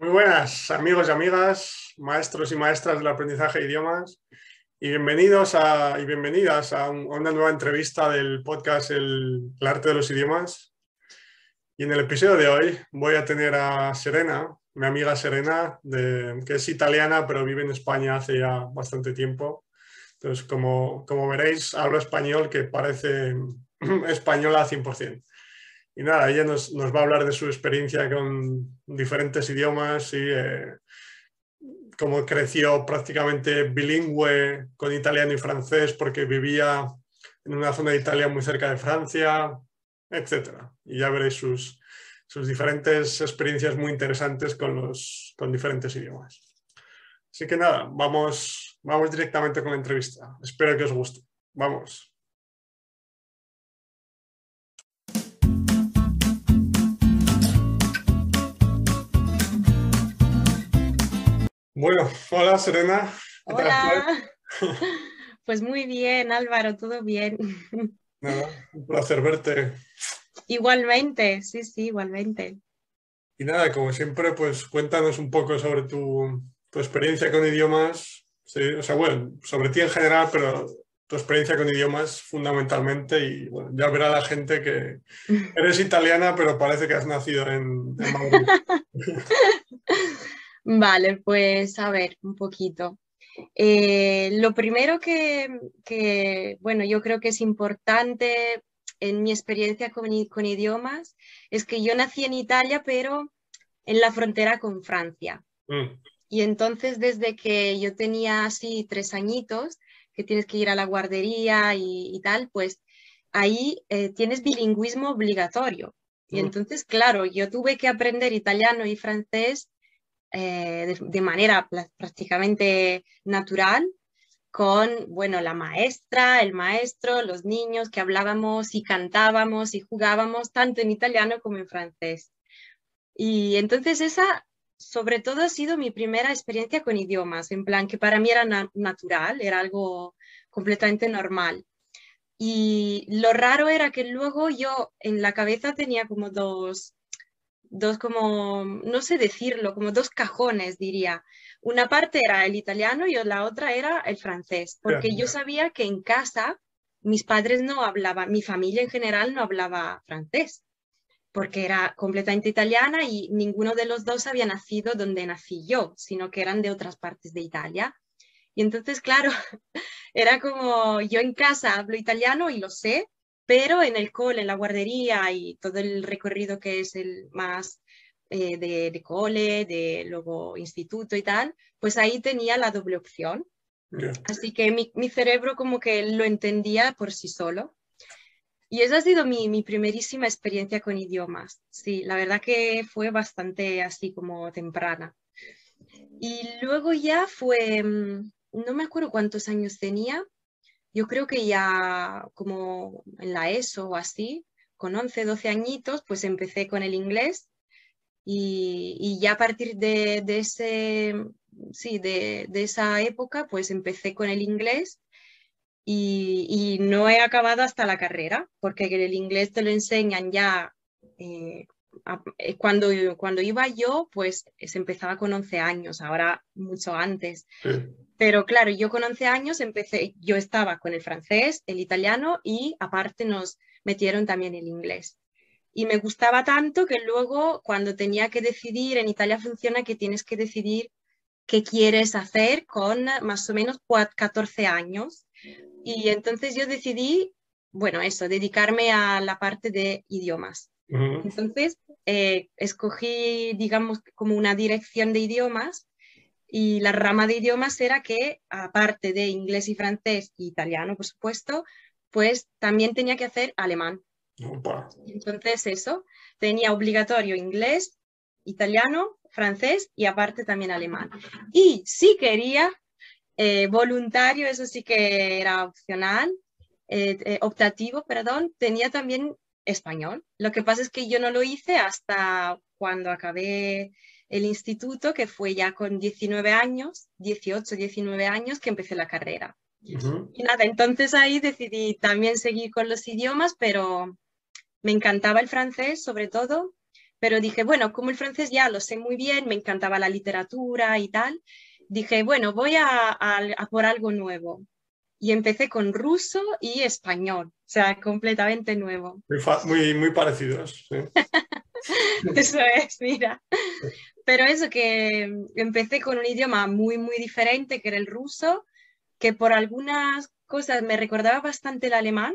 Muy buenas amigos y amigas, maestros y maestras del aprendizaje de idiomas y bienvenidos a, y bienvenidas a, una nueva entrevista del podcast el, arte de los idiomas. Y en el episodio de hoy voy a tener a Serena, mi amiga Serena, que es italiana pero vive en España hace ya bastante tiempo. Entonces, como, como veréis, hablo español que parece española al 100%. Y nada, ella nos, va a hablar de su experiencia con diferentes idiomas y eh, cómo creció prácticamente bilingüe con italiano y francés porque vivía en una zona de Italia muy cerca de Francia, etc. Y ya veréis sus, diferentes experiencias muy interesantes con, los, con diferentes idiomas. Así que nada, vamos, vamos directamente con la entrevista. Espero que os guste. Vamos. Bueno, hola Serena. Hola. Pues muy bien, Álvaro, todo bien. un placer verte. Igualmente, sí, sí, igualmente. Y nada, como siempre, pues cuéntanos un poco sobre tu, experiencia con idiomas, o sea, bueno, sobre ti en general, pero tu experiencia con idiomas fundamentalmente y bueno, ya verá la gente que eres italiana, pero parece que has nacido en, en Madrid. Vale, pues a ver, un poquito. Eh, lo primero que, bueno, yo creo que es importante en mi experiencia con, idiomas es que yo nací en Italia, pero en la frontera con Francia. Mm. Y entonces desde que yo tenía así tres añitos, que tienes que ir a la guardería y, tal, pues ahí eh, tienes bilingüismo obligatorio. Y mm. entonces, claro, yo tuve que aprender italiano y francés eh, de, manera prácticamente natural con, bueno, la maestra, el maestro, los niños que hablábamos y cantábamos y jugábamos tanto en italiano como en francés. Y entonces esa, sobre todo, ha sido mi primera experiencia con idiomas, en plan que para mí era natural, era algo completamente normal. Y lo raro era que luego yo en la cabeza tenía como dos, dos como, no sé decirlo, como dos cajones, diría. Una parte era el italiano y la otra era el francés, porque yo sabía que en casa mis padres no hablaban, mi familia en general no hablaba francés, porque era completamente italiana y ninguno de los dos había nacido donde nací yo, sino que eran de otras partes de Italia. Y entonces, claro, era como yo en casa hablo italiano y lo sé, pero en el cole, en la guardería y todo el recorrido que es el más eh, de, cole, de luego instituto y tal, pues ahí tenía la doble opción. Así que mi, cerebro como que lo entendía por sí solo. Y esa ha sido mi, mi, primerísima experiencia con idiomas. Sí, la verdad que fue bastante así como temprana. Y luego ya fue, mm, no me acuerdo cuántos años tenía, yo creo que ya como en la ESO o así, con 11, 12 añitos, pues empecé con el inglés y, ya a partir de, ese, sí, de, esa época, pues empecé con el inglés y, no he acabado hasta la carrera, porque el inglés te lo enseñan ya eh, eh, cuando, cuando iba yo, pues se empezaba con 11 años, ahora mucho antes. Pero claro, yo con 11 años empecé, yo estaba con el francés, el italiano y aparte nos metieron también el inglés. Y me gustaba tanto que luego cuando tenía que decidir, en Italia funciona que tienes que decidir qué quieres hacer con más o menos 14 años. Y entonces yo decidí, bueno, eso, dedicarme a la parte de idiomas. Entonces, eh, escogí, digamos, como una dirección de idiomas y la rama de idiomas era que, aparte de inglés y francés y italiano, por supuesto, pues también tenía que hacer alemán. Entonces eso, tenía obligatorio inglés, italiano, francés y aparte también alemán. Y si quería, eh, voluntario, eso sí que era opcional, eh, optativo, perdón, tenía también español. Lo que pasa es que yo no lo hice hasta cuando acabé el instituto, que fue ya con 19 años, 18, 19 años, que empecé la carrera. Y nada, entonces ahí decidí también seguir con los idiomas, pero me encantaba el francés sobre todo, pero dije, bueno, como el francés ya lo sé muy bien, me encantaba la literatura y tal, dije, bueno, voy a, por algo nuevo. Y empecé con ruso y español, o sea, completamente nuevo. Muy, muy, parecidos. eso es, mira. Pero eso que empecé con un idioma muy, muy diferente, que era el ruso, que por algunas cosas me recordaba bastante el alemán,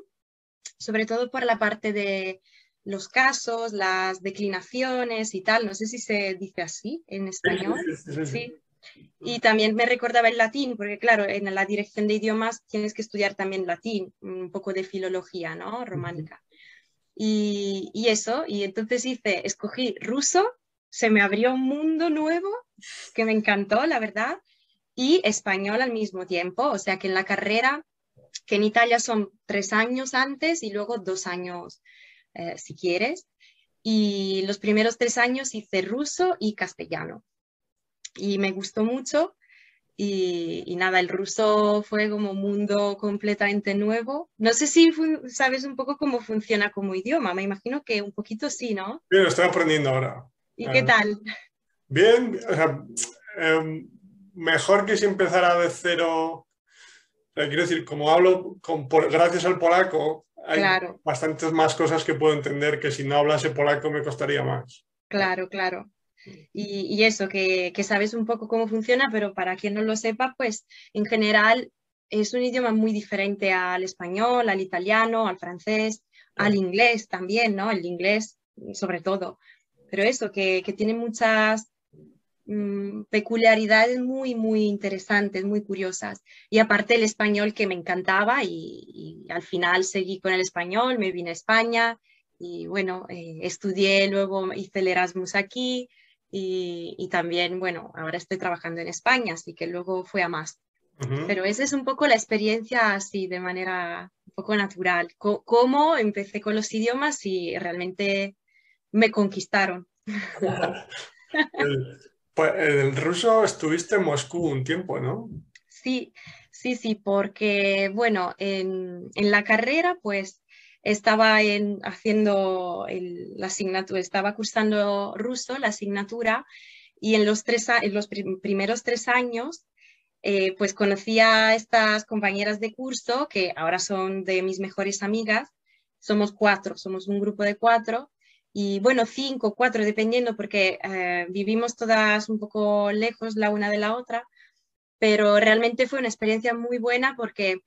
sobre todo por la parte de los casos, las declinaciones y tal. No sé si se dice así en español. Sí. Y también me recordaba el latín, porque claro, en la dirección de idiomas tienes que estudiar también latín, un poco de filología, ¿no? Románica. Y, y, eso, y entonces hice, escogí ruso, se me abrió un mundo nuevo que me encantó, la verdad, y español al mismo tiempo, o sea que en la carrera, que en Italia son tres años antes y luego dos años eh, si quieres, y los primeros tres años hice ruso y castellano y me gustó mucho. Y, nada, el ruso fue como un mundo completamente nuevo. No sé si sabes un poco cómo funciona como idioma, me imagino que un poquito sí, ¿no? Bien, estoy aprendiendo ahora. ¿Y qué tal? Bien, em, mejor que si empezara de cero. quiero decir, como hablo con, gracias al polaco, hay bastantes más cosas que puedo entender que si no hablase polaco me costaría más. Claro, claro. Y, eso, que, sabes un poco cómo funciona, pero para quien no lo sepa, pues en general es un idioma muy diferente al español, al italiano, al francés, al inglés también, ¿no? El inglés sobre todo. Pero eso, que, tiene muchas mm, peculiaridades muy, muy interesantes, muy curiosas. Y aparte el español que me encantaba y, al final seguí con el español, me vine a España y bueno, eh, estudié, luego hice el Erasmus aquí, y, también, bueno, ahora estoy trabajando en España, así que luego fue a más. Pero esa es un poco la experiencia así de manera un poco natural. cómo empecé con los idiomas y realmente me conquistaron. el, pues, el ruso estuviste en Moscú un tiempo, ¿no? Sí, sí, sí, porque bueno, en, en la carrera pues estaba en, haciendo la asignatura, estaba cursando ruso, la asignatura, y en los, tres, en los primeros tres años, eh, pues conocí a estas compañeras de curso, que ahora son de mis mejores amigas, somos cuatro, somos un grupo de cuatro, y bueno, cinco, cuatro, dependiendo, porque eh, vivimos todas un poco lejos la una de la otra, pero realmente fue una experiencia muy buena porque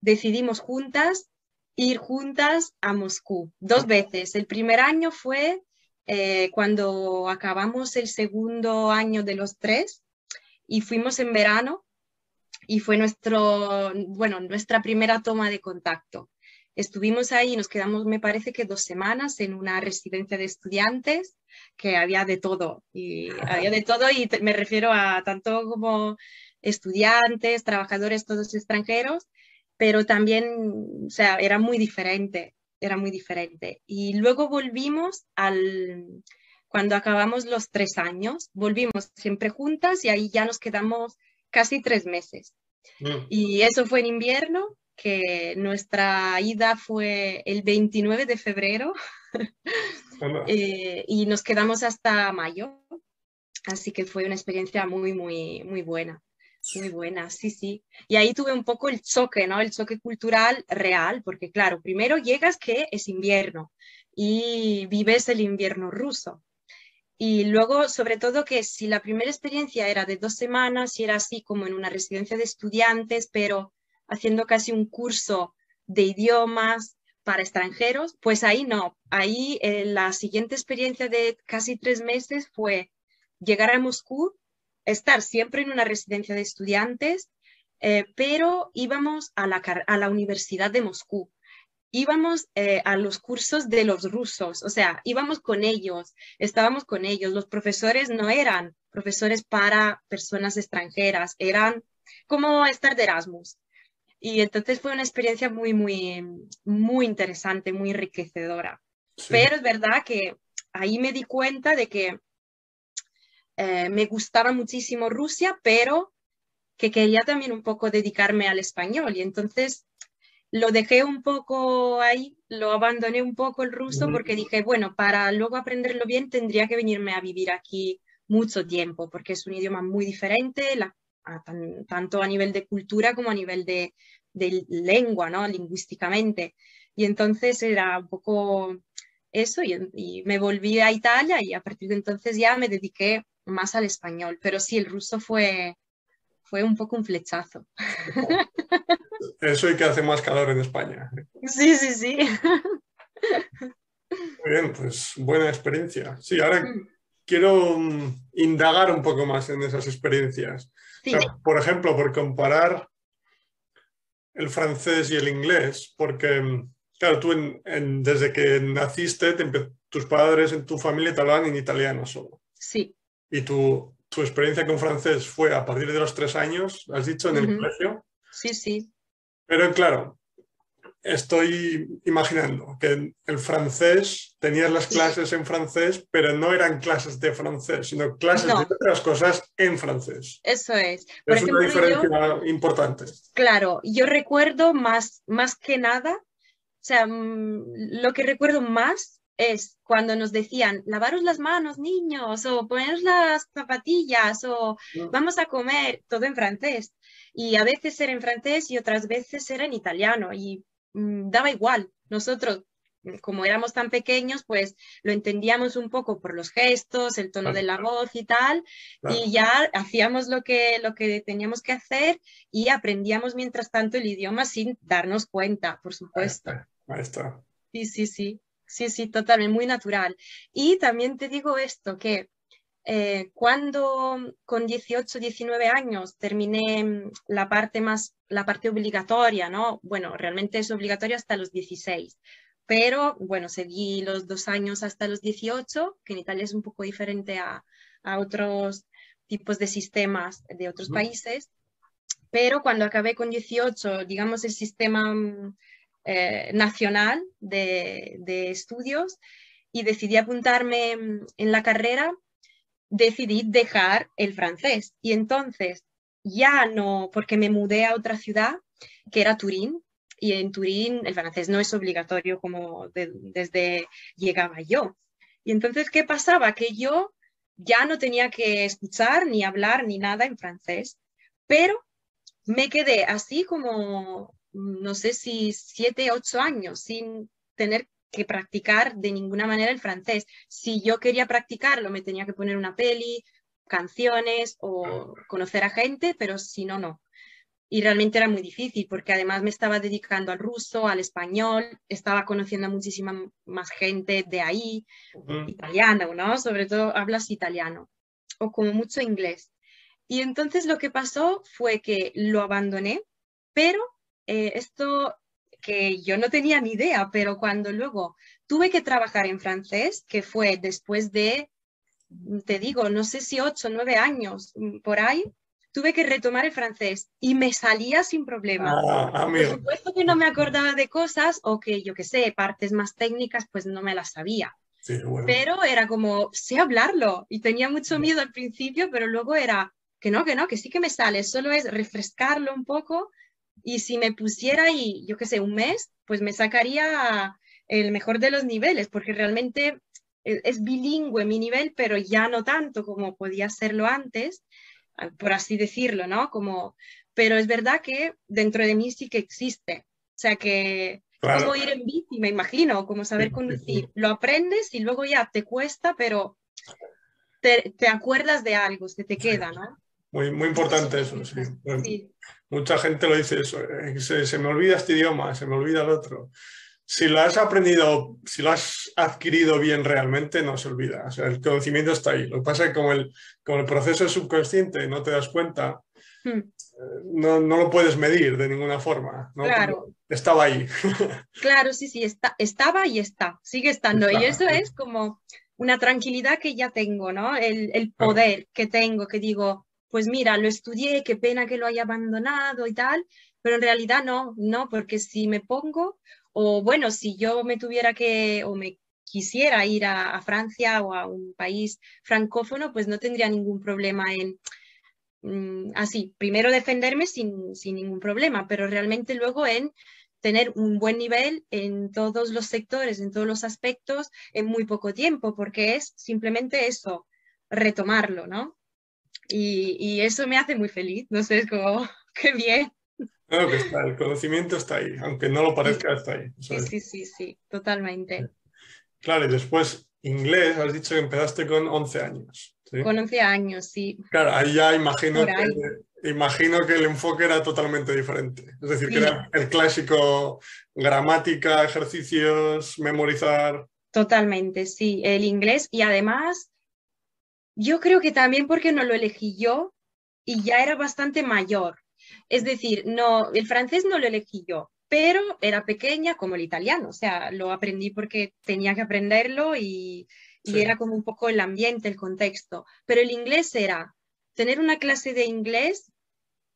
decidimos juntas ir juntas a Moscú dos veces. El primer año fue eh, cuando acabamos el segundo año de los tres y fuimos en verano y fue nuestro, bueno, nuestra primera toma de contacto. Estuvimos ahí y nos quedamos, me parece que dos semanas en una residencia de estudiantes que había de todo y había de todo y me refiero a tanto como estudiantes, trabajadores, todos extranjeros pero también, o sea, era muy diferente, era muy diferente. Y luego volvimos al, cuando acabamos los tres años, volvimos siempre juntas y ahí ya nos quedamos casi tres meses. Mm. Y eso fue en invierno, que nuestra ida fue el 29 de febrero eh, y nos quedamos hasta mayo. Así que fue una experiencia muy, muy, muy buena. Muy buena, sí, sí. Y ahí tuve un poco el choque, ¿no? El choque cultural real, porque claro, primero llegas que es invierno y vives el invierno ruso. Y luego, sobre todo, que si la primera experiencia era de dos semanas y era así como en una residencia de estudiantes, pero haciendo casi un curso de idiomas para extranjeros, pues ahí no. Ahí eh, la siguiente experiencia de casi tres meses fue llegar a Moscú estar siempre en una residencia de estudiantes, eh, pero íbamos a la, Universidad de Moscú íbamos eh, a los cursos de los rusos, o sea, íbamos con ellos, estábamos con ellos. Los profesores no eran profesores para personas extranjeras, eran como estar de Erasmus. Y entonces fue una experiencia muy, muy, muy interesante, muy enriquecedora. Pero es verdad que ahí me di cuenta de que eh, me gustaba muchísimo Rusia, pero que quería también un poco dedicarme al español. Y entonces lo dejé un poco ahí, lo abandoné un poco el ruso porque dije, bueno, para luego aprenderlo bien tendría que venirme a vivir aquí mucho tiempo, porque es un idioma muy diferente, tanto a nivel de cultura como a nivel de, lengua, ¿no? Lingüísticamente. Y entonces era un poco eso y, me volví a Italia y a partir de entonces ya me dediqué más al español, pero sí, el ruso fue, fue un poco un flechazo. Eso y que hace más calor en España. Sí, sí, sí. Muy bien, pues buena experiencia. Sí, ahora mm. quiero mm, indagar un poco más en esas experiencias. Por ejemplo, por comparar el francés y el inglés, porque, mm, claro, tú desde que naciste, tus padres en tu familia te hablaban en italiano solo. Sí. Y tu, tu experiencia con francés fue a partir de los tres años, has dicho, en el colegio. Sí, sí. Pero claro, estoy imaginando que el francés, tenías las clases en francés, pero no eran clases de francés, sino clases de otras cosas en francés. Eso es. es una diferencia importante. Claro, yo recuerdo más, más que nada, o sea, mm, lo que recuerdo más es cuando nos decían, lavaros las manos, niños, o poneros las zapatillas, o mm. vamos a comer, todo en francés. Y a veces era en francés y otras veces era en italiano. Y daba igual. Nosotros, mm, como éramos tan pequeños, pues lo entendíamos un poco por los gestos, el tono de la voz y tal, y ya hacíamos lo que, lo que teníamos que hacer y aprendíamos mientras tanto el idioma sin darnos cuenta, por supuesto. Ahí está. Sí, sí, sí, sí, sí, totalmente, muy natural. Y también te digo esto, que eh, cuando con 18, 19 años terminé mm, la parte más, la parte obligatoria, ¿no? Bueno, realmente es obligatoria hasta los 16, pero bueno, seguí los dos años hasta los 18, que en Italia es un poco diferente a, otros tipos de sistemas de otros países, pero cuando acabé con 18, digamos, el sistema mm, eh, nacional de, de estudios y decidí apuntarme mm, en la carrera, decidí dejar el francés. Y entonces ya no, porque me mudé a otra ciudad, que era Turín, y en Turín el francés no es obligatorio como desde llegaba yo. Y entonces, ¿qué pasaba? Que yo ya no tenía que escuchar ni hablar ni nada en francés, pero me quedé así como, no sé si siete, ocho años sin tener que practicar de ninguna manera el francés. Si yo quería practicarlo, me tenía que poner una peli, canciones o conocer a gente, pero si no, no. Y realmente era muy difícil porque además me estaba dedicando al ruso, al español, estaba conociendo a muchísima más gente de ahí, italiano, ¿no? Sobre todo hablas italiano o como mucho inglés. Y entonces lo que pasó fue que lo abandoné, pero eh, esto que yo no tenía ni idea, pero cuando luego tuve que trabajar en francés, que fue después de, te digo, no sé si ocho, nueve años mm, por ahí, tuve que retomar el francés y me salía sin problema. Ah, por supuesto que no me acordaba de cosas o que yo qué sé, partes más técnicas, pues no me las sabía. Pero era como, sé hablarlo y tenía mucho miedo al principio, pero luego era que no, que no, que sí que me sale, solo es refrescarlo un poco y si me pusiera ahí, yo qué sé, un mes, pues me sacaría el mejor de los niveles, porque realmente e, es bilingüe mi nivel, pero ya no tanto como podía serlo antes, ah, por así decirlo, ¿no? Como, pero es verdad que dentro de mí sí que existe. O sea que como ir en bici, me imagino, como saber conducir. Lo aprendes y luego ya te cuesta, pero te, te acuerdas de algo, se te queda, ¿no? Muy, muy importante eso, sí. Mucha gente lo dice eso, eh, se, me olvida este idioma, se me olvida el otro. Si lo has aprendido, si lo has adquirido bien realmente, no se olvida. O sea, el conocimiento está ahí. Lo que pasa es que como el, como el proceso es subconsciente, no te das cuenta, hmm. eh, no, no, lo puedes medir de ninguna forma. Claro. Estaba ahí. Claro, sí, sí, está, estaba y está, sigue estando. y eso es como una tranquilidad que ya tengo, ¿no? El, el poder que tengo, que digo, pues mira, lo estudié, qué pena que lo haya abandonado y tal, pero en realidad no, no, porque si me pongo, o bueno, si yo me tuviera que, o me quisiera ir a, Francia o a un país francófono, pues no tendría ningún problema en, mm, así, primero defenderme sin, sin, ningún problema, pero realmente luego en tener un buen nivel en todos los sectores, en todos los aspectos, en muy poco tiempo, porque es simplemente eso, retomarlo, ¿no? Y, eso me hace muy feliz, no sé, es como, qué bien. Claro que está, el conocimiento está ahí, aunque no lo parezca, está ahí. Sí, sí, sí, sí, totalmente. Claro, y después inglés, has dicho que empezaste con 11 años. Con 11 años, sí. Claro, ahí ya imagino que, imagino que el enfoque era totalmente diferente. Es decir, que era el clásico gramática, ejercicios, memorizar. Totalmente, sí, el inglés. Y además, yo creo que también porque no lo elegí yo y ya era bastante mayor. Es decir, no, el francés no lo elegí yo, pero era pequeña como el italiano, o sea, lo aprendí porque tenía que aprenderlo y, y era como un poco el ambiente, el contexto. Pero el inglés era tener una clase de inglés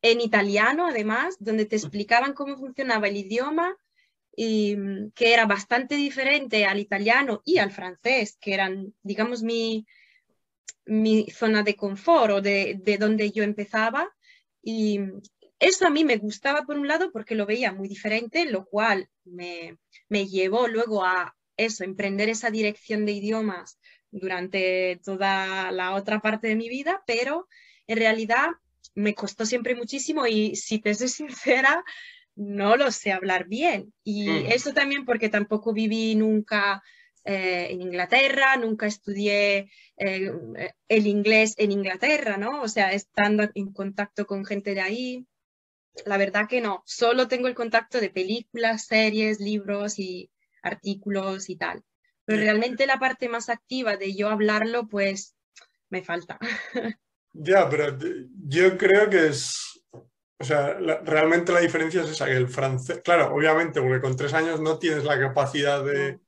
en italiano, además, donde te explicaban cómo funcionaba el idioma y mm, que era bastante diferente al italiano y al francés, que eran, digamos, mi, mi zona de confort o de, de donde yo empezaba. Y eso a mí me gustaba por un lado porque lo veía muy diferente, lo cual me, me llevó luego a eso, emprender esa dirección de idiomas durante toda la otra parte de mi vida, pero en realidad me costó siempre muchísimo y si te soy sincera, no lo sé hablar bien. Y mm. eso también porque tampoco viví nunca eh, en Inglaterra, nunca estudié eh, el inglés en Inglaterra, ¿no? O sea, estando en contacto con gente de ahí. La verdad que no, solo tengo el contacto de películas, series, libros y artículos y tal. Pero realmente la parte más activa de yo hablarlo, pues me falta. Ya, pero yo creo que es, o sea, realmente la diferencia es esa, que el francés, claro, obviamente, porque con tres años no tienes la capacidad de,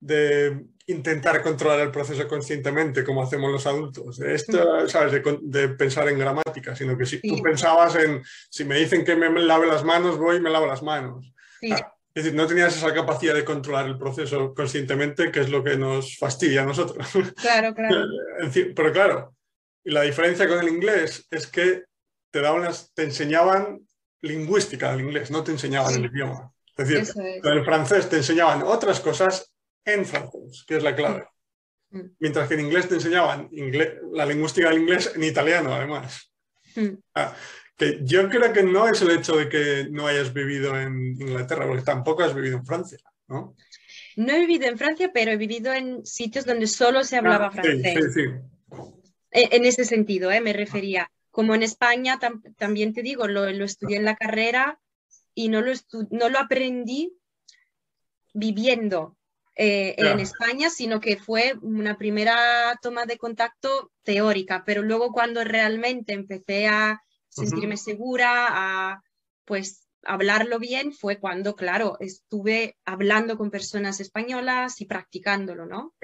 de intentar controlar el proceso conscientemente como hacemos los adultos. Esto, ¿sabes? De, de, pensar en gramática, sino que si tú pensabas en, si me dicen que me lave las manos, voy y me lavo las manos. Sí. Ah, es decir, no tenías esa capacidad de controlar el proceso conscientemente, que es lo que nos fastidia a nosotros. Claro, claro. Pero claro, la diferencia con el inglés es que te, daban te enseñaban lingüística del inglés, no te enseñaban el idioma. Es decir, con el francés te enseñaban otras cosas en francés, que es la clave. Mm. Mm. Mientras que en inglés te enseñaban la lingüística del inglés en italiano, además. Mm. Ah, que yo creo que no es el hecho de que no hayas vivido en Inglaterra, porque tampoco has vivido en Francia, ¿no? No he vivido en Francia, pero he vivido en sitios donde solo se hablaba ah, francés. Sí, sí, En, ese sentido, ¿eh? me refería. Como en España, también te digo, lo, estudié en la carrera y no lo, no lo aprendí viviendo eh, en España, sino que fue una primera toma de contacto teórica, pero luego cuando realmente empecé a sentirme segura, a pues hablarlo bien, fue cuando, claro, estuve hablando con personas españolas y practicándolo, ¿no?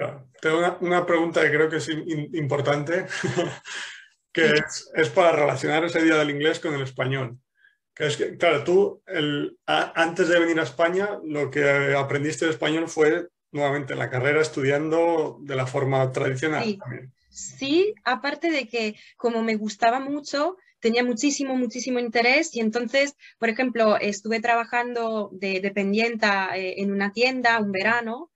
Tengo una, pregunta que creo que es importante, que es, para relacionar ese día del inglés con el español. Que es que, claro, tú el, antes de venir a España, lo que aprendiste de español fue nuevamente en la carrera estudiando de la forma tradicional sí. también. Sí, aparte de que como me gustaba mucho, tenía muchísimo, muchísimo interés y entonces, por ejemplo, estuve trabajando de dependiente eh, en una tienda un verano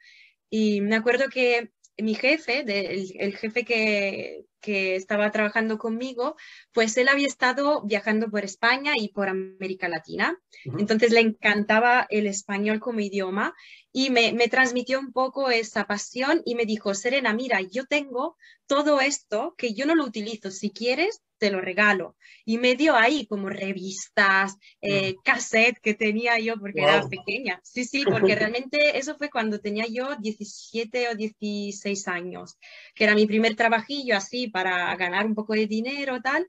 y me acuerdo que mi jefe, el, jefe que, que estaba trabajando conmigo, pues él había estado viajando por España y por América Latina. Entonces le encantaba el español como idioma y me, me, transmitió un poco esa pasión y me dijo, Serena, mira, yo tengo todo esto que yo no lo utilizo. Si quieres, te lo regalo. Y me dio ahí como revistas, eh, cassette que tenía yo porque era pequeña. Sí, sí, porque realmente eso fue cuando tenía yo 17 o 16 años, que era mi primer trabajillo así para ganar un poco de dinero tal.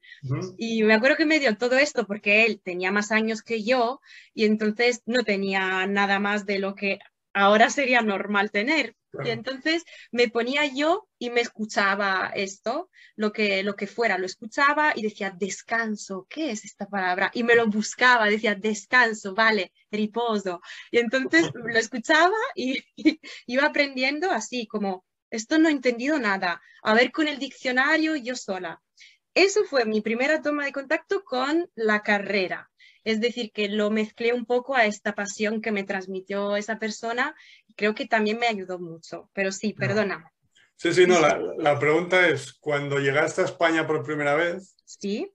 Y me acuerdo que me dio todo esto porque él tenía más años que yo y entonces no tenía nada más de lo que ahora sería normal tener. Y entonces me ponía yo y me escuchaba esto, lo que, lo que fuera, lo escuchaba y decía, descanso, ¿qué es esta palabra? Y me lo buscaba, decía, descanso, vale, riposo. Y entonces lo escuchaba y, iba aprendiendo así, como, esto no he entendido nada, a ver con el diccionario yo sola. Eso fue mi primera toma de contacto con la carrera. Es decir, que lo mezclé un poco a esta pasión que me transmitió esa persona. Creo que también me ayudó mucho. Pero sí, perdona. Sí, sí, no, la, la pregunta es, cuando llegaste a España por primera vez, Sí.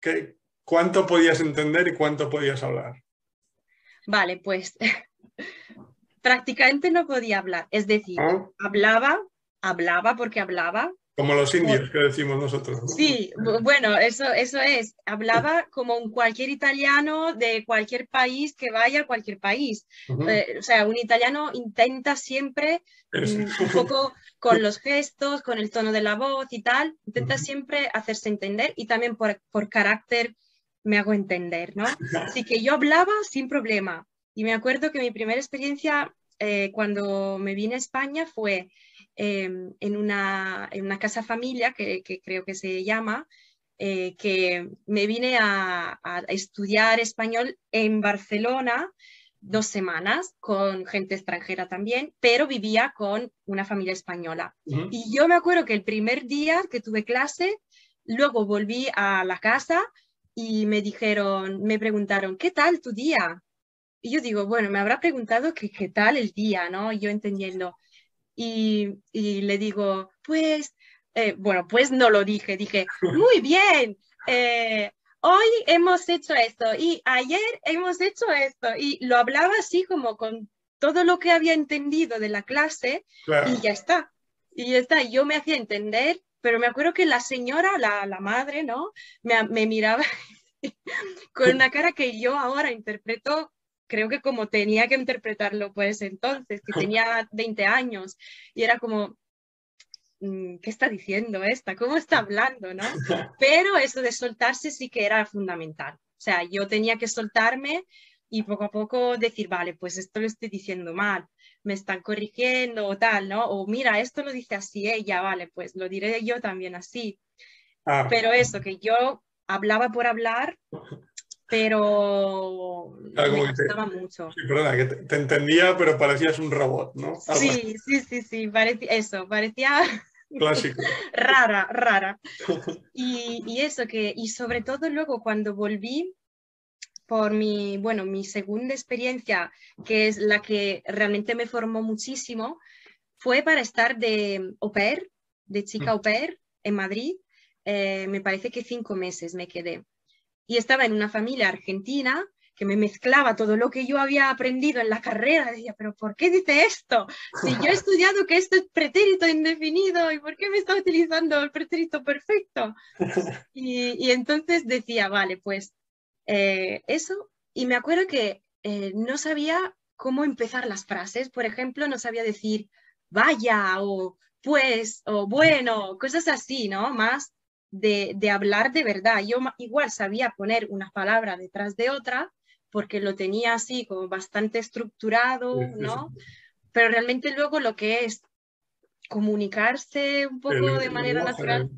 ¿qué, ¿cuánto podías entender y cuánto podías hablar? Vale, pues prácticamente no podía hablar. Es decir, ¿Ah? hablaba, hablaba porque hablaba. Como los indios que decimos nosotros. ¿no? Sí, bu- bueno, eso, eso es. Hablaba como un cualquier italiano de cualquier país que vaya a cualquier país. Ujú. Eh, o sea, un italiano intenta siempre mm, un poco con los gestos, con el tono de la voz y tal, intenta Ujú. siempre hacerse entender y también por, por carácter me hago entender, ¿no? Así que yo hablaba sin problema. Y me acuerdo que mi primera experiencia eh, cuando me vine a España fue eh, en, una, en una casa familia, que, que creo que se llama, eh, que me vine a, a estudiar español en Barcelona dos semanas con gente extranjera también, pero vivía con una familia española. Y yo me acuerdo que el primer día que tuve clase, luego volví a la casa y me dijeron, me preguntaron, ¿qué tal tu día? Y yo digo, bueno, me habrá preguntado que qué tal el día, ¿no? Y yo entendiendo. Y, y le digo, pues, eh, bueno, pues no lo dije, dije, muy bien, eh, hoy hemos hecho esto y ayer hemos hecho esto. Y lo hablaba así como con todo lo que había entendido de la clase Claro. y ya está. Y ya está. Yo me hacía entender, pero me acuerdo que la señora, la, la madre, ¿no? Me, me miraba con una cara que yo ahora interpreto, creo que como tenía que interpretarlo pues entonces, que tenía 20 años, y era como, mm, ¿qué está diciendo esta? ¿Cómo está hablando, no? Pero eso de soltarse sí que era fundamental. O sea, yo tenía que soltarme y poco a poco decir, vale, pues esto lo estoy diciendo mal, me están corrigiendo o tal, ¿no? O mira, esto lo dice así ella, vale, pues lo diré yo también así. Ah, Pero eso, que yo hablaba por hablar, pero como me que te- mucho. sí, perdona, que te, te entendía, pero parecías un robot, ¿no? Algo Sí, sí, sí, sí, parecía eso, parecía Clásico. rara, rara. Y, y eso que, y sobre todo luego cuando volví por mi, bueno, mi segunda experiencia, que es la que realmente me formó muchísimo, fue para estar de au pair, de chica au pair en Madrid. Eh, me parece que cinco meses me quedé. Y estaba en una familia argentina que me mezclaba todo lo que yo había aprendido en la carrera. Decía, pero ¿por qué dice esto? Si yo he estudiado que esto es pretérito indefinido, ¿y por qué me está utilizando el pretérito perfecto? Y, y entonces decía, vale, pues eh, eso. Y me acuerdo que eh, no sabía cómo empezar las frases. Por ejemplo, no sabía decir vaya o pues o bueno, cosas así, ¿no? Más de, de hablar de verdad. Yo igual sabía poner una palabra detrás de otra porque lo tenía así como bastante estructurado, ¿no? Pero realmente luego lo que es comunicarse un poco El- de manera natural,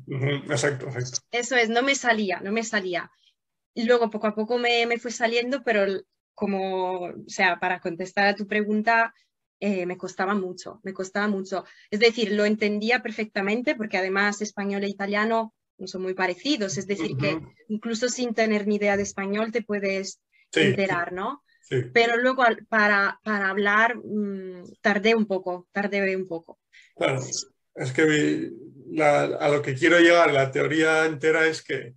Exacto, exacto. eso es, no me salía, no me salía. Y luego poco a poco me, me fue saliendo, pero como, o sea, para contestar a tu pregunta, eh, me costaba mucho, me costaba mucho. Es decir, lo entendía perfectamente porque además español e italiano no son muy parecidos, es decir, que incluso sin tener ni idea de español te puedes Sí, enterar, ¿no? sí. Pero luego para, para hablar mm, tardé un poco, tardé un poco. Claro, es que la- a lo que quiero llegar, la teoría entera es que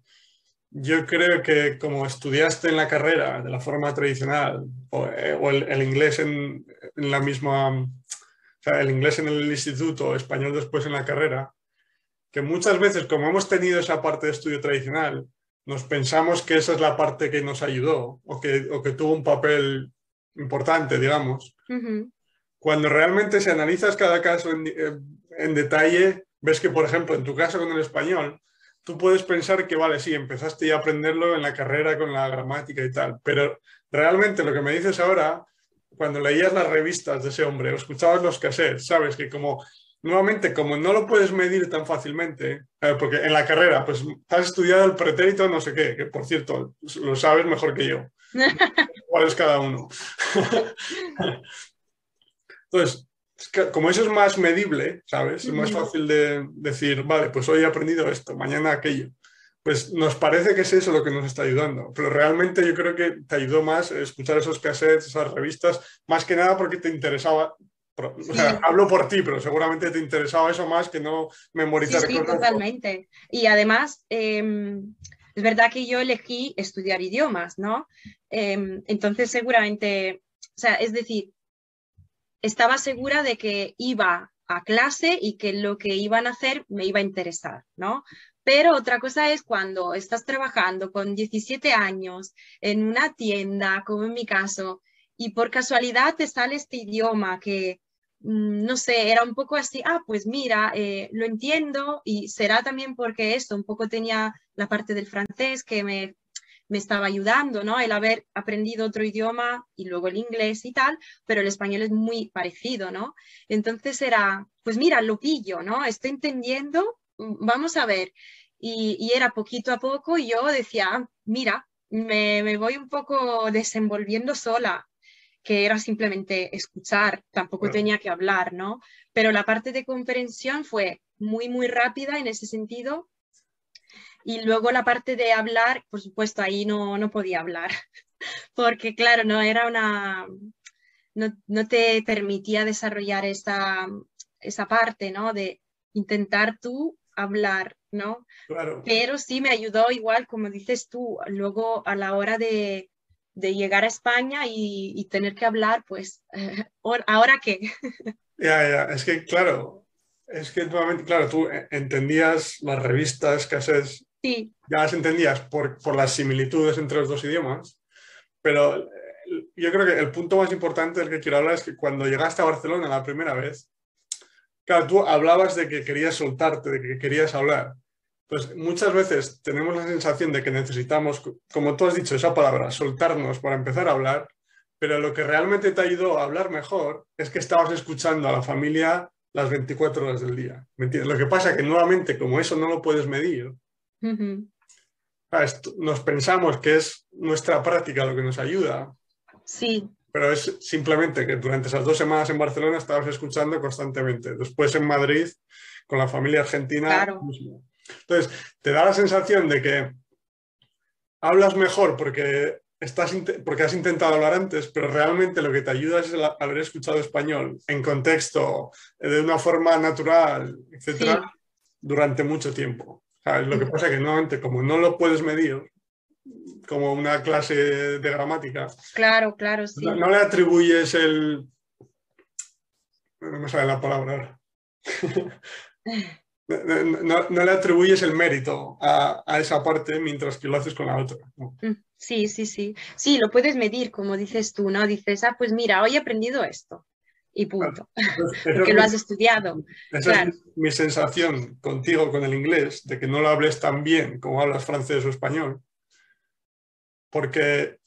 yo creo que como estudiaste en la carrera de la forma tradicional o, eh, o el, el inglés en, en la misma, o sea, el inglés en el instituto, español después en la carrera, que muchas veces como hemos tenido esa parte de estudio tradicional, nos pensamos que esa es la parte que nos ayudó o que, o que tuvo un papel importante, digamos. Cuando realmente si analizas cada caso en, eh, en detalle, ves que, por ejemplo, en tu caso con el español, tú puedes pensar que, vale, sí, empezaste ya a aprenderlo en la carrera con la gramática y tal, pero realmente lo que me dices ahora, cuando leías las revistas de ese hombre o escuchabas los cassettes, sabes que como, nuevamente, como no lo puedes medir tan fácilmente, eh, porque en la carrera, pues has estudiado el pretérito no sé qué, que por cierto, lo sabes mejor que yo. ¿Cuál es cada uno? Entonces, como eso es más medible, ¿sabes? Es más fácil de decir, vale, pues hoy he aprendido esto, mañana aquello. pues nos parece que es eso lo que nos está ayudando, pero realmente yo creo que te ayudó más escuchar esos cassettes, esas revistas, más que nada porque te interesaba. O sea, hablo por ti, pero seguramente te interesaba eso más que no memorizar. Sí, sí totalmente. Y además, em, es verdad que yo elegí estudiar idiomas, ¿no? Em, entonces, seguramente, o sea, es decir, estaba segura de que iba a clase y que lo que iban a hacer me iba a interesar, ¿no? Pero otra cosa es cuando estás trabajando con 17 años en una tienda, como en mi caso, y por casualidad te sale este idioma que, mm, no sé, era un poco así, ah, pues mira, eh, lo entiendo y será también porque esto, un poco tenía la parte del francés que me, me estaba ayudando, ¿no? El haber aprendido otro idioma y luego el inglés y tal, pero el español es muy parecido, ¿no? Entonces era, pues mira, lo pillo, ¿no? Estoy entendiendo, mm, vamos a ver. Y, era poquito a poco y yo decía, ah, mira, me, me voy un poco desenvolviendo sola, que era simplemente escuchar, tampoco tenía que hablar, ¿no? Pero la parte de comprensión fue muy, muy rápida en ese sentido. Y luego la parte de hablar, por supuesto, ahí no, no podía hablar, porque claro, no era una, no, no te permitía desarrollar esa, esa parte, ¿no? De intentar tú hablar, ¿no? Claro. Pero sí me ayudó igual, como dices tú, luego a la hora de, de llegar a España y, tener que hablar, pues, ¿ahora qué? Ya, ya, es que claro, es que nuevamente, claro, tú entendías las revistas, cassettes, sí. ya las entendías por, por las similitudes entre los dos idiomas, pero eh, yo creo que el punto más importante del que quiero hablar es que cuando llegaste a Barcelona la primera vez, Claro, tú hablabas de que querías soltarte, de que querías hablar. Pues muchas veces tenemos la sensación de que necesitamos, como tú has dicho, esa palabra, soltarnos para empezar a hablar, pero lo que realmente te ayudó a hablar mejor es que estabas escuchando a la familia las 24 horas del día. Lo que pasa es que nuevamente, como eso no lo puedes medir, nos pensamos que es nuestra práctica lo que nos ayuda. Sí pero es simplemente que durante esas dos semanas en Barcelona estabas escuchando constantemente. Después en Madrid, con la familia argentina. Entonces, te da la sensación de que hablas mejor porque, estás, porque has intentado hablar antes, pero realmente lo que te ayuda es haber escuchado español en contexto, de una forma natural, etcétera, durante mucho tiempo. Lo que pasa es que nuevamente, como no lo puedes medir, como una clase de gramática. Claro, claro, sí. No, le atribuyes el... No me sale la palabra. no, le atribuyes el mérito a, esa parte mientras que lo haces con la otra. Mm, sí, sí, sí. Sí, lo puedes medir, como dices tú, ¿no? Dices, ah, pues mira, hoy he aprendido esto. Y punto. Porque lo has estudiado. Esa es mi sensación contigo con el inglés, de que no lo hables tan bien como hablas francés o español porque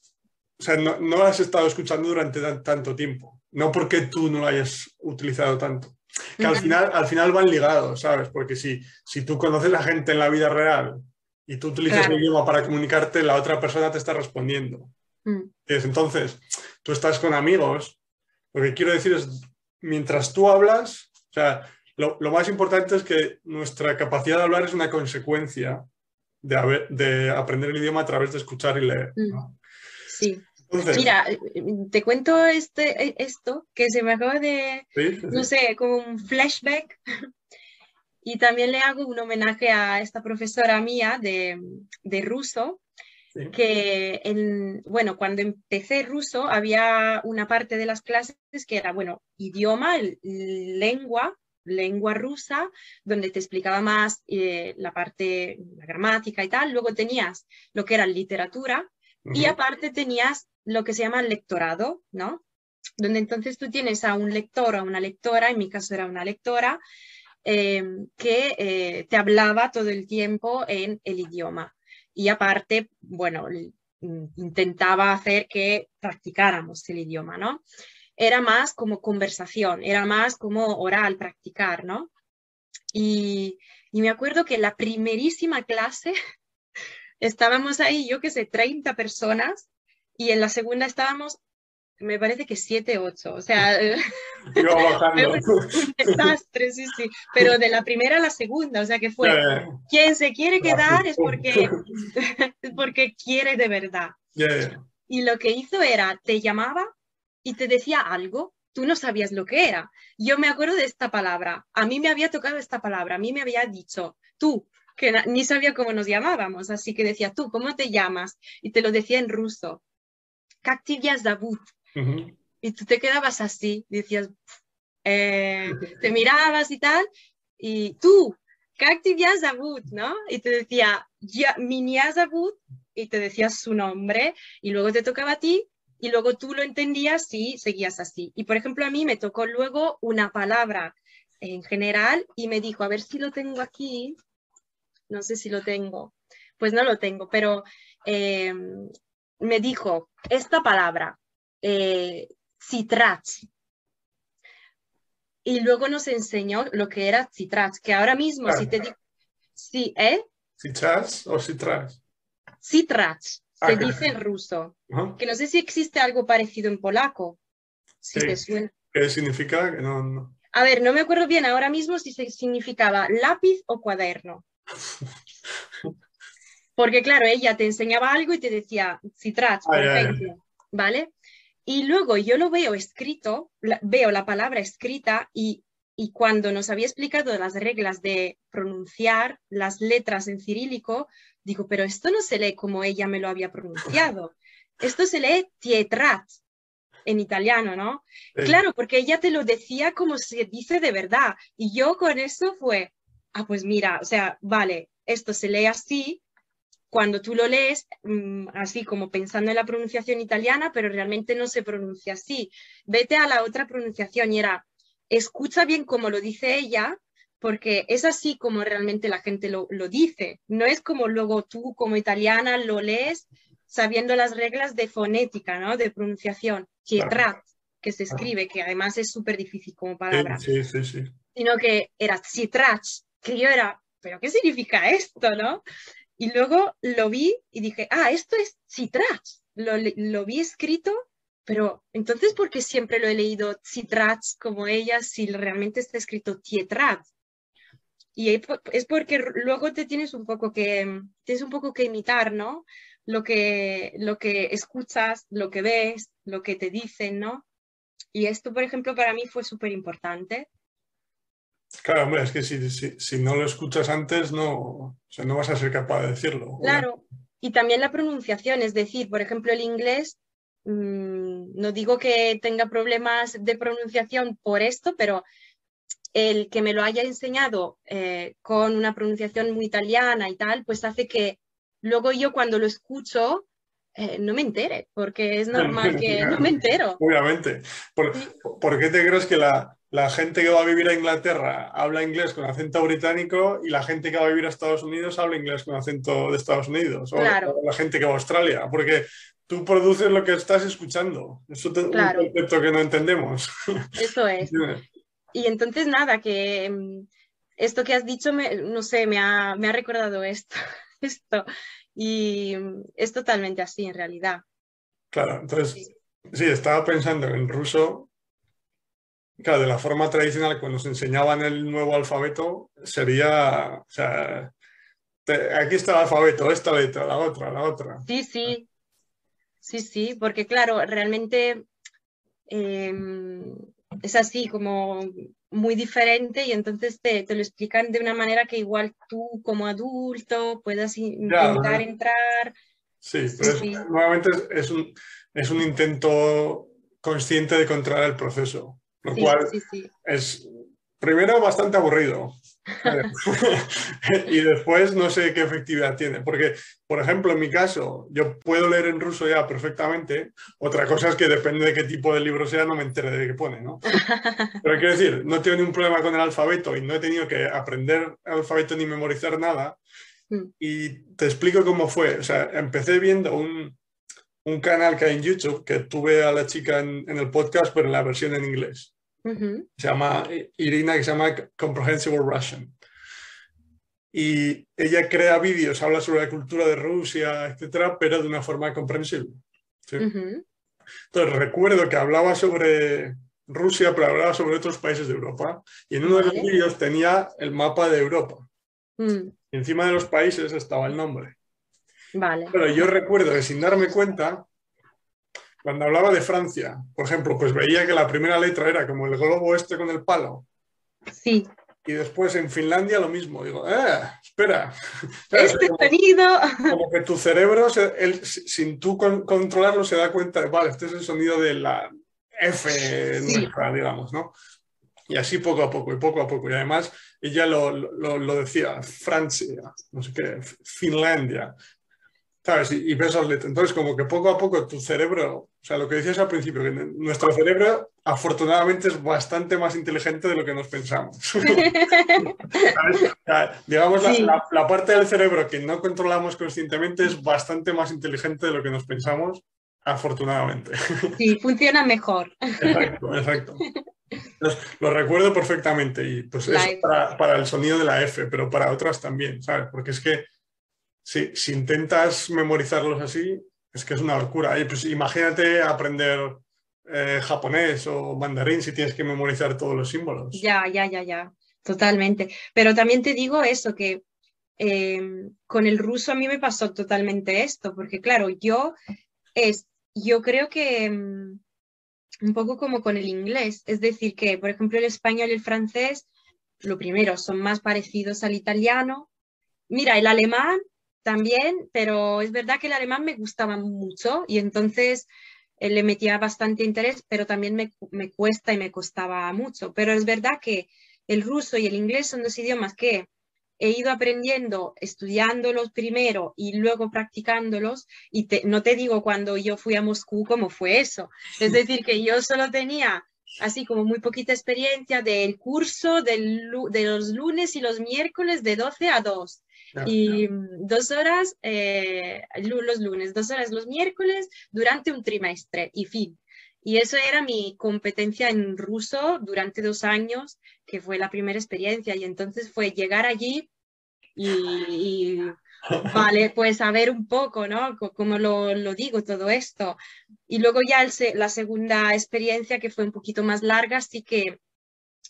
no, lo has estado escuchando durante tanto tiempo, no porque tú no lo hayas utilizado tanto. Que al final, al final van ligados, ¿sabes? Porque si, si tú conoces a gente en la vida real y tú utilizas el idioma para comunicarte, la otra persona te está respondiendo. Mm. Entonces, tú estás con amigos, lo que quiero decir es, mientras tú hablas, o sea, lo, lo más importante es que nuestra capacidad de hablar es una consecuencia de, aprender el idioma a través de escuchar y leer. Mm. Sí. Mira, te cuento este, e, esto que se me acaba de, no sé, como un flashback. Y también le hago un homenaje a esta profesora mía de, de ruso, que en, bueno, cuando empecé ruso había una parte de las clases que era, bueno, idioma, lengua, lengua rusa, donde te explicaba más eh, la parte, la gramática y tal. Luego tenías lo que era literatura y aparte tenías lo que se llama lectorado, ¿no? Donde entonces tú tienes a un lector o a una lectora, en mi caso era una lectora, em, que eh, te hablaba todo el tiempo en el idioma. Y aparte, bueno, intentaba hacer que practicáramos el idioma, ¿no? era más como conversación, era más como oral, practicar, ¿no? Y, me acuerdo que la primerísima clase estábamos ahí, yo que sé, 30 personas, y en la segunda estábamos me parece que 7, 8. O sea, un desastre, sí, sí. Pero de la primera a la segunda, o sea que fue, Ya, quien se quiere quedar es porque, es porque quiere de verdad. ya. Y lo que hizo era, te llamaba y te decía algo, tú no sabías lo que era. Yo me acuerdo de esta palabra, a mí me había tocado esta palabra, a mí me había dicho, tú, que ni sabía cómo nos llamábamos, así que decía, tú, ¿cómo te llamas? Y te lo decía en ruso, Kaktivias Davut. Uh -huh. Y tú te quedabas así, decías, eh, te mirabas y tal, y tú, Kaktivias Davut, ¿no? Y te decía, Minias Davut, y te decías su nombre, y luego te tocaba a ti, y luego tú lo entendías y seguías así. Y por ejemplo, a mí me tocó luego una palabra en general y me dijo, a ver si lo tengo aquí, no sé si lo tengo, pues no lo tengo, pero eh, me dijo esta palabra, eh, citrach. Y luego nos enseñó lo que era citrach, que ahora mismo si te digo, sí, ¿eh? ¿Si chas o? Citrach, Ah, se que- dice en ruso, que no sé si existe algo parecido en polaco, si Sí. te suena. ¿Qué significa? Que no, no. A ver, no me acuerdo bien ahora mismo si se- significaba lápiz o cuaderno. Porque claro, ella te enseñaba algo y te decía ya, ya. ejemplo, ¿vale? Y luego yo lo veo escrito, la- veo la palabra escrita y, y cuando nos había explicado las reglas de pronunciar las letras en cirílico, digo, pero esto no se lee como ella me lo había pronunciado. Esto se lee tietrat en italiano, ¿no? Claro, porque ella te lo decía como se dice de verdad. Y yo con eso fue, ah, pues mira, o sea, vale, esto se lee así. Cuando tú lo lees, mm, así como pensando en la pronunciación italiana, pero realmente no se pronuncia así. Vete a la otra pronunciación y era, escucha bien como lo dice ella, porque es así como realmente la gente lo, lo dice. No es como luego tú como italiana lo lees sabiendo las reglas de fonética, ¿no? De pronunciación. Que se escribe, que además es súper difícil como palabra, Sí, sí, sí. sino que era citrach, que yo era, ¿pero qué significa esto, no? Y luego lo vi y dije, ah, esto es citrach. Lo, lo vi escrito, pero entonces, ¿por qué siempre lo he leído citrach como ella si realmente está escrito tietrat? Y es po- es porque luego te tienes un poco que, tienes un poco que imitar, ¿no? Lo que, lo que escuchas, lo que ves, lo que te dicen, ¿no? Y esto, por ejemplo, para mí fue súper importante. Claro, hombre, es que si, si, si no lo escuchas antes, no, o sea, no vas a ser capaz de decirlo. Claro, y también la pronunciación, es decir, por ejemplo, el inglés, mm, no digo que tenga problemas de pronunciación por esto, pero el que me lo haya enseñado eh, con una pronunciación muy italiana y tal, pues hace que luego yo cuando lo escucho eh, no me entere, porque es normal que no me entero. Obviamente. ¿Por, Sí. por qué te crees que la, la gente que va a vivir a Inglaterra habla inglés con acento británico y la gente que va a vivir a Estados Unidos habla inglés con acento de Estados Unidos? O Claro. la gente que va a Australia. Porque tú produces lo que estás escuchando. Es un concepto que no entendemos. Eso es. Y entonces nada, que mm, esto que has dicho, me- no sé, me ha, me ha recordado esto, esto. Y es totalmente así en realidad. Claro, entonces, Sí. sí, estaba pensando en ruso. Claro, de la forma tradicional, cuando nos enseñaban el nuevo alfabeto, sería, o sea, te- aquí está el alfabeto, esta letra, la otra, la otra. Sí, sí, sí, sí, porque claro, realmente em, es así como muy diferente y entonces te, te lo explican de una manera que igual tú como adulto puedas Ya, intentar ¿no? entrar. Sí, Sí, pero es- sí. nuevamente es, es un, es un intento consciente de controlar el proceso, lo Sí, cual sí, sí. es primero bastante aburrido y después no sé qué efectividad tiene, porque por ejemplo en mi caso yo puedo leer en ruso ya perfectamente, otra cosa es que depende de qué tipo de libro sea no me entere de qué pone, ¿no? Pero quiero decir, no tengo ningún problema con el alfabeto y no he tenido que aprender alfabeto ni memorizar nada Mm. y te explico cómo fue, o sea, empecé viendo un, un canal que hay en YouTube que tuve a la chica en, en el podcast pero en la versión en inglés Se llama Irina, que se llama Comprehensible Russian. Y ella crea vídeos, habla sobre la cultura de Rusia, etcétera, pero de una forma comprensible. Entonces recuerdo que hablaba sobre Rusia, pero hablaba sobre otros países de Europa. Y en uno de los vídeos tenía el mapa de Europa. Mm. Y encima de los países estaba el nombre. Vale. Pero yo recuerdo que sin darme cuenta, cuando hablaba de Francia, por ejemplo, pues veía que la primera letra era como el globo este con el palo. Sí. Y después en Finlandia lo mismo. Digo, eh, espera. Este sonido. Como que tu cerebro, sin tú controlarlo, se da cuenta de, vale, este es el sonido de la F nuestra, digamos, ¿no? Y así poco a poco, y poco a poco. Y además, ella lo, lo, lo decía, Francia, no sé qué, Finlandia, ¿sabes? Y, ves las letras. Entonces, como que poco a poco tu cerebro, o sea, lo que decías al principio, que nuestro cerebro afortunadamente es bastante más inteligente de lo que nos pensamos. digamos, la, la, parte del cerebro que no controlamos conscientemente es bastante más inteligente de lo que nos pensamos, afortunadamente. Sí, funciona mejor. Exacto, exacto. lo recuerdo perfectamente y pues eso para, para el sonido de la F, pero para otras también, ¿sabes? Porque es que si, si intentas memorizarlos así, es que es una locura. Y pues imagínate aprender eh, japonés o mandarín si tienes que memorizar todos los símbolos. Ya, ya, ya, ya, totalmente. Pero también te digo eso, que em, con el ruso a mí me pasó totalmente esto, porque claro, yo, es, yo creo que em, un poco como con el inglés, es decir, que por ejemplo el español y el francés, lo primero, son más parecidos al italiano. Mira, el alemán también, pero es verdad que el alemán me gustaba mucho y entonces eh, le metía bastante interés, pero también me, me, cuesta y me costaba mucho. Pero es verdad que el ruso y el inglés son dos idiomas que he ido aprendiendo, estudiándolos primero y luego practicándolos. Y no te digo cuando yo fui a Moscú cómo fue eso. Es decir, que yo solo tenía así como muy poquita experiencia del curso del, de los lunes y los miércoles de 12 a 2 y dos horas eh, los lunes, dos horas los miércoles durante un trimestre y fin. Y eso era mi competencia en ruso durante dos años, que fue la primera experiencia. Y entonces fue llegar allí y, vale, pues a ver un poco, ¿no? Como lo, lo digo, todo esto. Y luego ya la segunda experiencia, que fue un poquito más larga, así que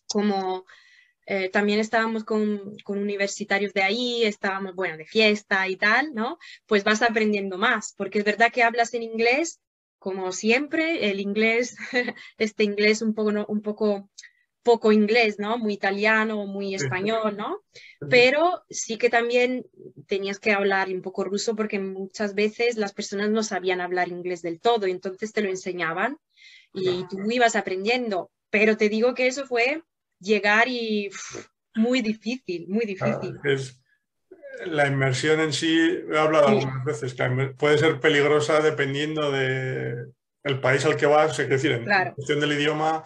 como eh, también estábamos con, universitarios de ahí, estábamos, bueno, de fiesta y tal, ¿no? Pues vas aprendiendo más, porque es verdad que hablas en inglés, como siempre, el inglés, este inglés un poco, un poco poco inglés, ¿no? Muy italiano, muy español, ¿no? Pero sí que también tenías que hablar un poco ruso porque muchas veces las personas no sabían hablar inglés del todo y entonces te lo enseñaban y tú ibas aprendiendo. Pero te digo que eso fue llegar y muy difícil, muy difícil. es, la inmersión en sí, he hablado algunas veces, que puede ser peligrosa dependiendo del el país al que vas, es decir, en cuestión del idioma,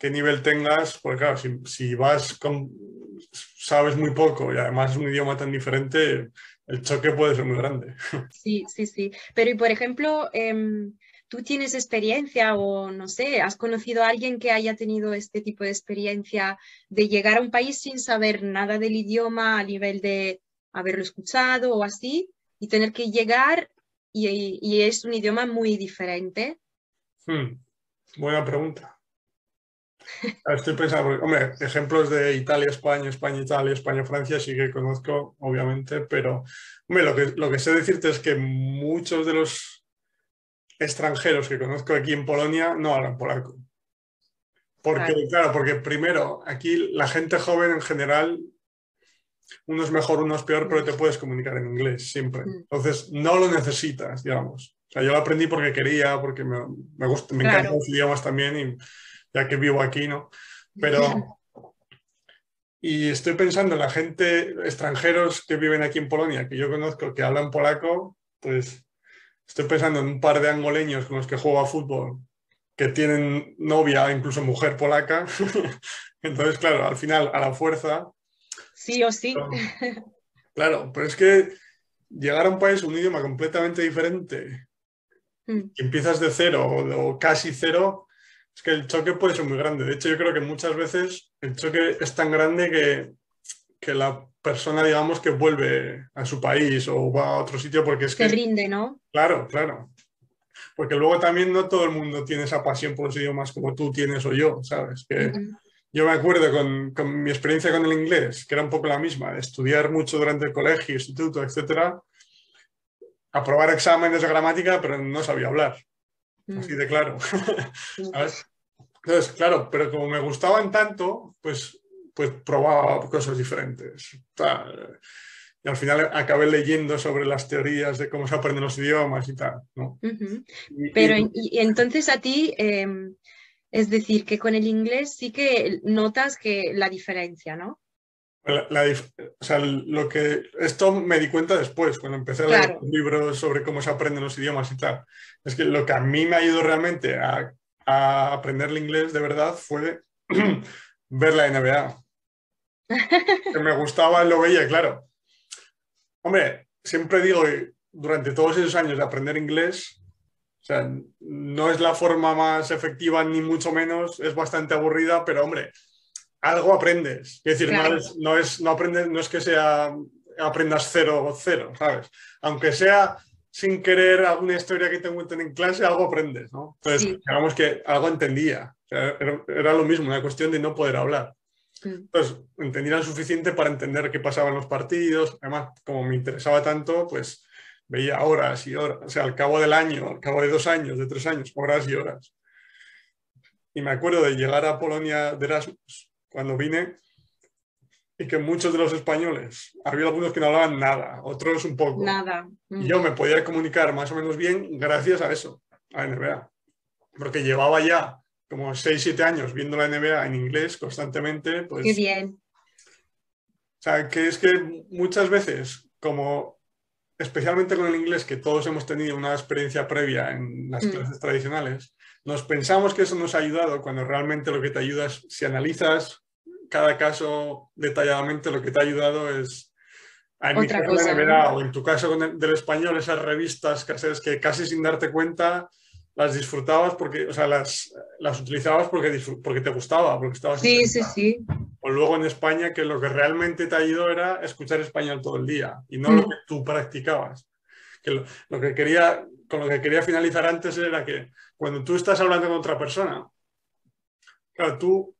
qué nivel tengas, porque claro, si, vas con, sabes muy poco y además es un idioma tan diferente, el choque puede ser muy grande. Sí, sí, sí. Pero y por ejemplo, em, ¿Tú tienes experiencia o no sé, has conocido a alguien que haya tenido este tipo de experiencia de llegar a un país sin saber nada del idioma a nivel de haberlo escuchado o así y tener que llegar y, es un idioma muy diferente? Hmm, buena pregunta. Estoy pensando, hombre, ejemplos de Italia, España, España, Italia, España, Francia sí que conozco, obviamente, pero hombre, lo, que, lo que sé decirte es que muchos de los extranjeros que conozco aquí en Polonia no hablan polaco. Porque, claro. porque primero, aquí la gente joven en general, uno es mejor, uno es peor, pero te puedes comunicar en inglés siempre. Mm. Entonces, no lo necesitas, digamos. O sea, yo lo aprendí porque quería, porque me, me, gusta, me encantan los idiomas también, y ya que vivo aquí, ¿no? Pero... Y estoy pensando en la gente, extranjeros que viven aquí en Polonia, que yo conozco, que hablan polaco, pues Estoy pensando en un par de angoleños con los que juego a fútbol que tienen novia, incluso mujer polaca. Entonces, claro, al final, a la fuerza. Sí o sí. Claro, pero es que llegar a un país, un idioma completamente diferente, mm. empiezas de cero o, casi cero, es que el choque puede ser muy grande. De hecho, yo creo que muchas veces el choque es tan grande que, que la persona, digamos, que vuelve a su país o va a otro sitio porque es que... Se rinde, ¿no? Claro, claro. porque luego también no todo el mundo tiene esa pasión por los idiomas como tú tienes o yo, ¿sabes? Que yo me acuerdo con, con, mi experiencia con el inglés, que era un poco la misma, de estudiar mucho durante el colegio, instituto, etcétera, aprobar exámenes de gramática, pero no sabía hablar. Así de claro. Entonces, claro, pero como me gustaban tanto, pues, pues probaba cosas diferentes. Y al final acabé leyendo sobre las teorías de cómo se aprenden los idiomas y tal. ¿no? Pero y, entonces a ti, em, es decir, que con el inglés sí que notas que la diferencia, ¿no? O sea, lo que esto me di cuenta después, cuando empecé a leer libros sobre cómo se aprenden los idiomas y tal. Es que lo que a mí me ayudó realmente a, a aprender el inglés de verdad fue ver la NBA. que me gustaba, lo veía, claro. Hombre, siempre digo durante todos esos años de aprender inglés, o sea, no es la forma más efectiva ni mucho menos, es bastante aburrida, pero hombre, algo aprendes. Es decir, no, es, no, es, no, aprendes, no es que sea aprendas cero o cero, ¿sabes? Aunque sea sin querer alguna historia que te cuenten en clase, algo aprendes, ¿no? Entonces, digamos que algo entendía. era, era, lo mismo, una cuestión de no poder hablar. Entonces, entendía lo suficiente para entender qué pasaba en los partidos. Además, como me interesaba tanto, pues veía horas y horas. O sea, al cabo del año, al cabo de dos años, de tres años, horas y horas. Y me acuerdo de llegar a Polonia de Erasmus cuando vine y que muchos de los españoles, había algunos que no hablaban nada, otros un poco. Nada. Y yo me podía comunicar más o menos bien gracias a eso, a NBA. Porque llevaba ya como 6, 7 años viendo la NBA en inglés constantemente, pues... Qué bien. O sea, que es que muchas veces, como especialmente con el inglés, que todos hemos tenido una experiencia previa en las mm. clases tradicionales, nos pensamos que eso nos ha ayudado cuando realmente lo que te ayuda es, si analizas cada caso detalladamente, lo que te ha ayudado es a la NBA, o en tu caso con el, del español, esas revistas que casi sin darte cuenta las disfrutabas porque, o sea, las, las utilizabas porque, porque te gustaba, porque estabas... Sí, sí, sí. O luego en España que lo que realmente te ayudó era escuchar español todo el día y no lo mm. que tú practicabas. Que lo, que quería, con lo que quería finalizar antes era que cuando tú estás hablando con otra persona, claro, tú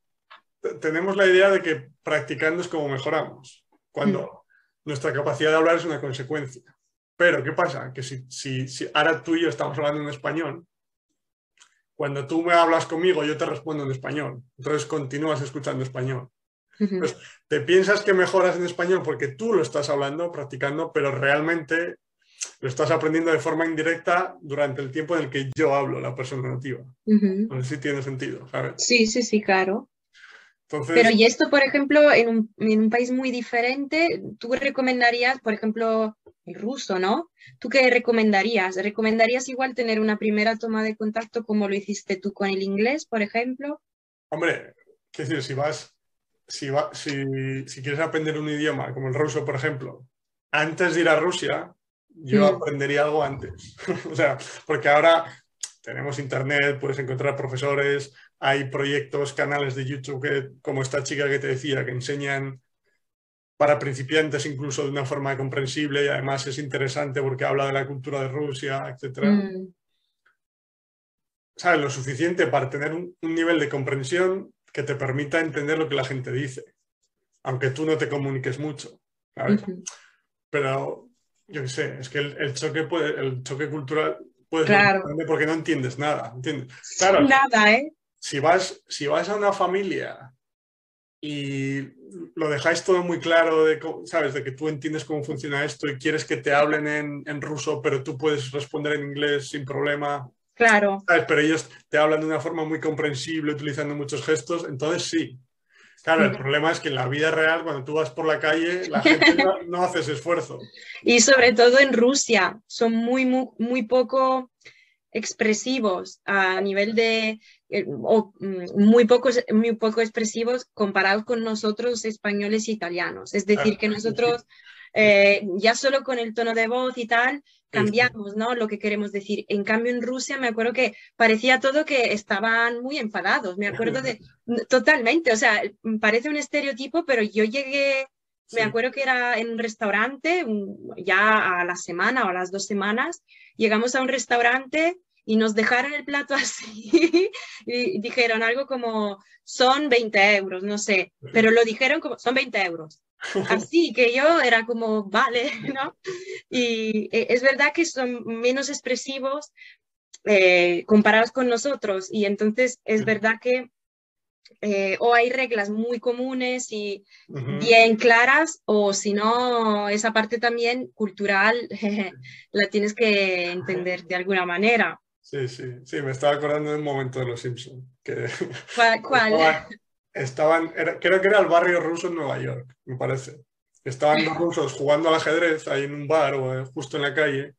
tenemos la idea de que practicando es como mejoramos, cuando mm. nuestra capacidad de hablar es una consecuencia. Pero, ¿qué pasa? Que si, si, si ahora tú y yo estamos hablando en español, cuando tú me hablas conmigo, yo te respondo en español. Entonces continúas escuchando español. te piensas que mejoras en español porque tú lo estás hablando, practicando, pero realmente lo estás aprendiendo de forma indirecta durante el tiempo en el que yo hablo, la persona nativa. No sé si tiene sentido, ¿sabes? Sí, sí, sí, claro. Pero y esto, por ejemplo, en un, en un, país muy diferente, ¿tú recomendarías, por ejemplo, el ruso, ¿no? ¿Tú qué recomendarías? ¿Recomendarías igual tener una primera toma de contacto como lo hiciste tú con el inglés, por ejemplo? Hombre, qué decir, si vas, si, si, quieres aprender un idioma como el ruso, por ejemplo, antes de ir a Rusia, yo aprendería algo antes. o sea, porque ahora tenemos internet, puedes encontrar profesores, hay proyectos, canales de YouTube que, como esta chica que te decía, que enseñan para principiantes incluso de una forma comprensible y además es interesante porque habla de la cultura de Rusia, etc. Mm. ¿Sabes? Lo suficiente para tener un, nivel de comprensión que te permita entender lo que la gente dice, aunque tú no te comuniques mucho. Pero yo qué sé, es que el, choque, puede, el choque cultural puede ser porque no entiendes nada. ¿entiendes? Claro, nada, ¿eh? Si vas, si vas a una familia y lo dejáis todo muy claro, de, ¿sabes? De que tú entiendes cómo funciona esto y quieres que te hablen en, ruso, pero tú puedes responder en inglés sin problema. Claro. Pero ellos te hablan de una forma muy comprensible, utilizando muchos gestos, entonces sí. Claro, el problema es que en la vida real, cuando tú vas por la calle, la gente no, no hace ese esfuerzo. Y sobre todo en Rusia, son muy, muy, muy poco expresivos a nivel de, eh, o mm, muy, pocos, muy poco expresivos comparados con nosotros españoles e italianos. Es decir, que nosotros eh, ya solo con el tono de voz y tal cambiamos ¿no? lo que queremos decir. En cambio, en Rusia me acuerdo que parecía todo que estaban muy enfadados. Me acuerdo de totalmente, o sea, parece un estereotipo, pero yo llegué me acuerdo que era en un restaurante, ya a la semana o a las dos semanas, llegamos a un restaurante y nos dejaron el plato así y dijeron algo como, son 20 euros, no sé, pero lo dijeron como, son 20 euros. Así que yo era como, vale, ¿no? Y eh, es verdad que son menos expresivos eh, comparados con nosotros y entonces es verdad que eh, o hay reglas muy comunes y bien claras, o si no, esa parte también cultural la tienes que entender de alguna manera. Sí, sí, sí, me estaba acordando de un momento de Los Simpsons. Que ¿Cuál? Estaban, creo que era el barrio ruso en Nueva York, me parece. Estaban los rusos jugando al ajedrez ahí en un bar o justo en la calle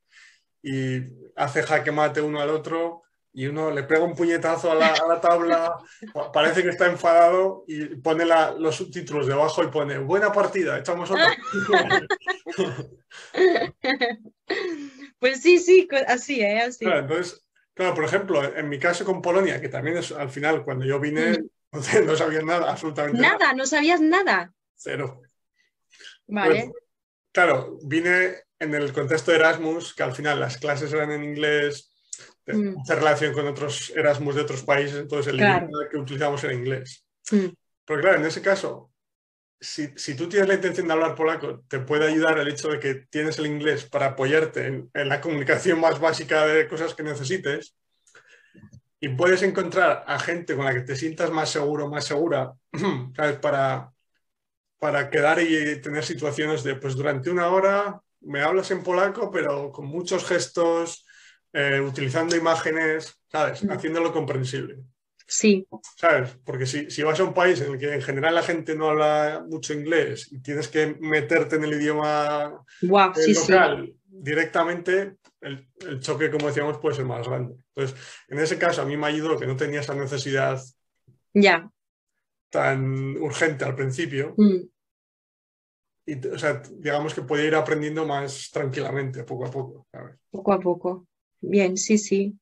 y hace jaque mate uno al otro y uno le pega un puñetazo a la, tabla, parece que está enfadado y pone los subtítulos debajo y pone buena partida, echamos otra. pues sí, sí, así, ¿eh? Así. Claro, entonces, claro, por ejemplo, en mi caso con Polonia, que también es al final, cuando yo vine, no sabía nada, absolutamente nada. Nada, no sabías nada. Cero. Vale. Pues, claro, vine en el contexto de Erasmus, que al final las clases eran en inglés, mm. relación con otros Erasmus de otros países, entonces el idioma que utilizamos era inglés. Mm. Pero claro, en ese caso, si, si, tú tienes la intención de hablar polaco, te puede ayudar el hecho de que tienes el inglés para apoyarte en, la comunicación más básica de cosas que necesites y puedes encontrar a gente con la que te sientas más seguro, más segura, ¿sabes? Para, para quedar y tener situaciones de, pues durante una hora me hablas en polaco, pero con muchos gestos, eh, utilizando imágenes, ¿sabes? Mm. Haciéndolo comprensible. Sí. ¿Sabes? Porque si, si, vas a un país en el que en general la gente no habla mucho inglés y tienes que meterte en el idioma local directamente, el, el, choque, como decíamos, puede ser más grande. Entonces, en ese caso, a mí me ayudó que no tenía esa necesidad ya. tan urgente al principio. Mm. Y, o sea, digamos que puede ir aprendiendo más tranquilamente, poco a poco. Poco a poco. Bien, sí, sí.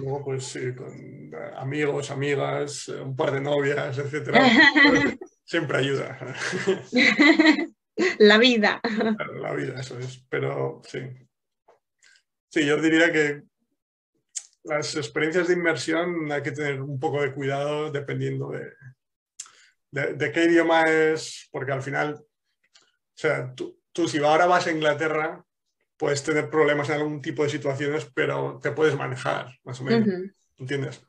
luego, pues sí, con eh, amigos, amigas, eh, un par de novias, etcétera. siempre ayuda. La vida. La vida, eso es. Pero sí. Sí, yo diría que las experiencias de inmersión hay que tener un poco de cuidado dependiendo de, de, qué idioma es, porque al final, o sea, tú, tú si ahora vas a Inglaterra, puedes tener problemas en algún tipo de situaciones, pero te puedes manejar, más o menos. ¿Entiendes?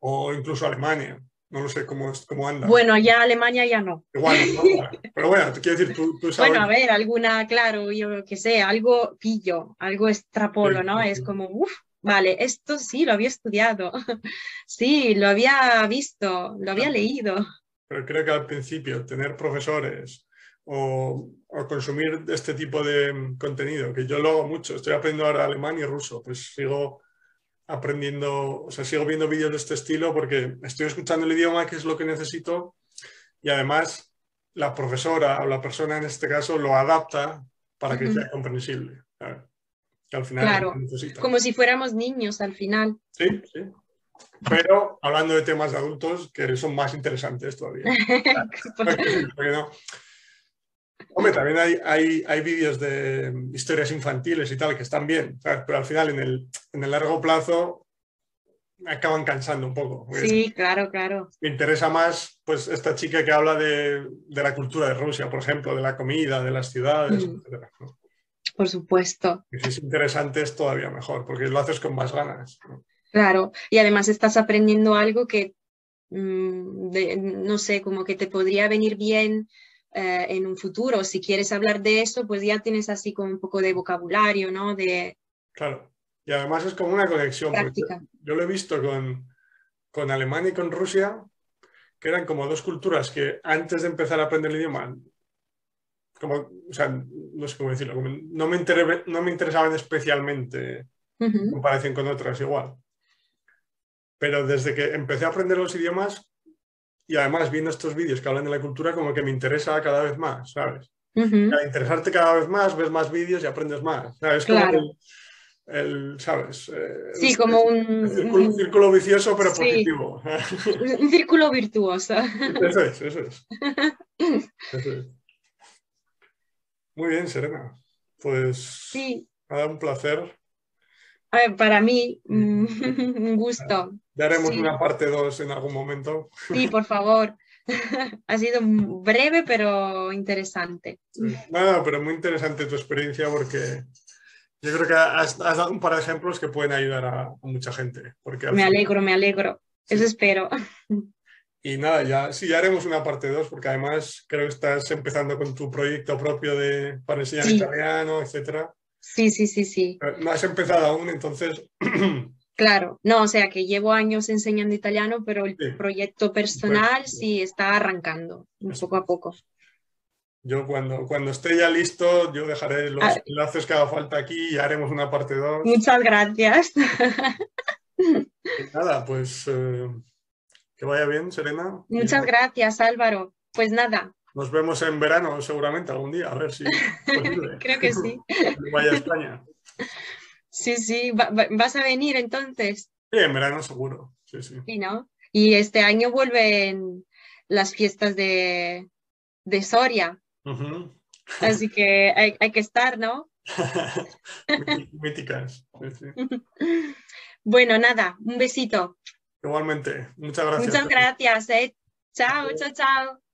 O incluso Alemania. No lo sé cómo, cómo anda. Bueno, ya Alemania ya no. Igual, ¿no? Pero bueno, te quiero decir, tú, sabes... Bueno, a ver, alguna, claro, yo que sé, algo pillo, algo extrapolo, ¿no? Es como, uff, vale, esto sí lo había estudiado. sí, lo había visto, lo había leído. Pero creo que al principio tener profesores o, consumir este tipo de contenido, que yo lo hago mucho. Estoy aprendiendo ahora alemán y ruso, pues sigo aprendiendo, o sea, sigo viendo vídeos de este estilo porque estoy escuchando el idioma, que es lo que necesito, y además la profesora o la persona en este caso lo adapta para que sea comprensible. al final claro, como si fuéramos niños al final. Sí, sí. Pero hablando de temas de adultos que son más interesantes todavía. porque no, Hombre, también hay, hay, hay vídeos de historias infantiles y tal que están bien, pero al final en el, en el largo plazo acaban cansando un poco. Sí, claro, claro. Me interesa más pues esta chica que habla de, de la cultura de Rusia, por ejemplo, de la comida, de las ciudades, mm. etc. Por supuesto. Y si es interesante es todavía mejor, porque lo haces con más ganas. Claro, y además estás aprendiendo algo que, mm, no sé, como que te podría venir bien eh, en un futuro. Si quieres hablar de eso, pues ya tienes así como un poco de vocabulario, ¿no? De... Claro. Y además es como una conexión. Yo, lo he visto con, con Alemania y con Rusia, que eran como dos culturas que antes de empezar a aprender el idioma, como, o sea, no sé cómo decirlo, no, me no me interesaban especialmente en comparación con otras igual. Pero desde que empecé a aprender los idiomas, y además viendo estos vídeos que hablan de la cultura como que me interesa cada vez más, ¿sabes? Al interesarte cada vez más, ves más vídeos y aprendes más. ¿sabes? Como el, ¿sabes? Eh, sí, como un, círculo, vicioso pero positivo. Un círculo virtuoso. Eso es, eso es. Eso es. Muy bien, Serena. Pues sí. ha dado un placer. para mí, mm, un gusto. Ya haremos una parte 2 en algún momento. Sí, por favor. ha sido breve pero interesante. Nada, pero muy interesante tu experiencia porque yo creo que has, dado un par de ejemplos que pueden ayudar a, mucha gente. Porque me alegro, me alegro. Eso espero. Y nada, ya sí, ya haremos una parte 2 porque además creo que estás empezando con tu proyecto propio de, para enseñar italiano, etcétera. Sí, sí, sí, sí. Eh, no has empezado aún, entonces Claro, no, o sea que llevo años enseñando italiano, pero el proyecto personal sí está arrancando un poco a poco. Yo cuando, cuando esté ya listo, yo dejaré los ah. enlaces que haga falta aquí y haremos una parte 2. Muchas gracias. nada, pues eh, que vaya bien, Serena. Muchas gracias, Álvaro. Pues nada. Nos vemos en verano seguramente algún día, a ver si Creo que sí. Vaya a España. Sí, sí, ¿vas a venir entonces? Sí, en verano seguro. Sí, sí. Sí, ¿no? Y este año vuelven las fiestas de, Soria. Así que hay, que estar, ¿no? Míticas. bueno, nada, un besito. Igualmente, muchas gracias. Muchas gracias. Eh. Chao, chao, chao.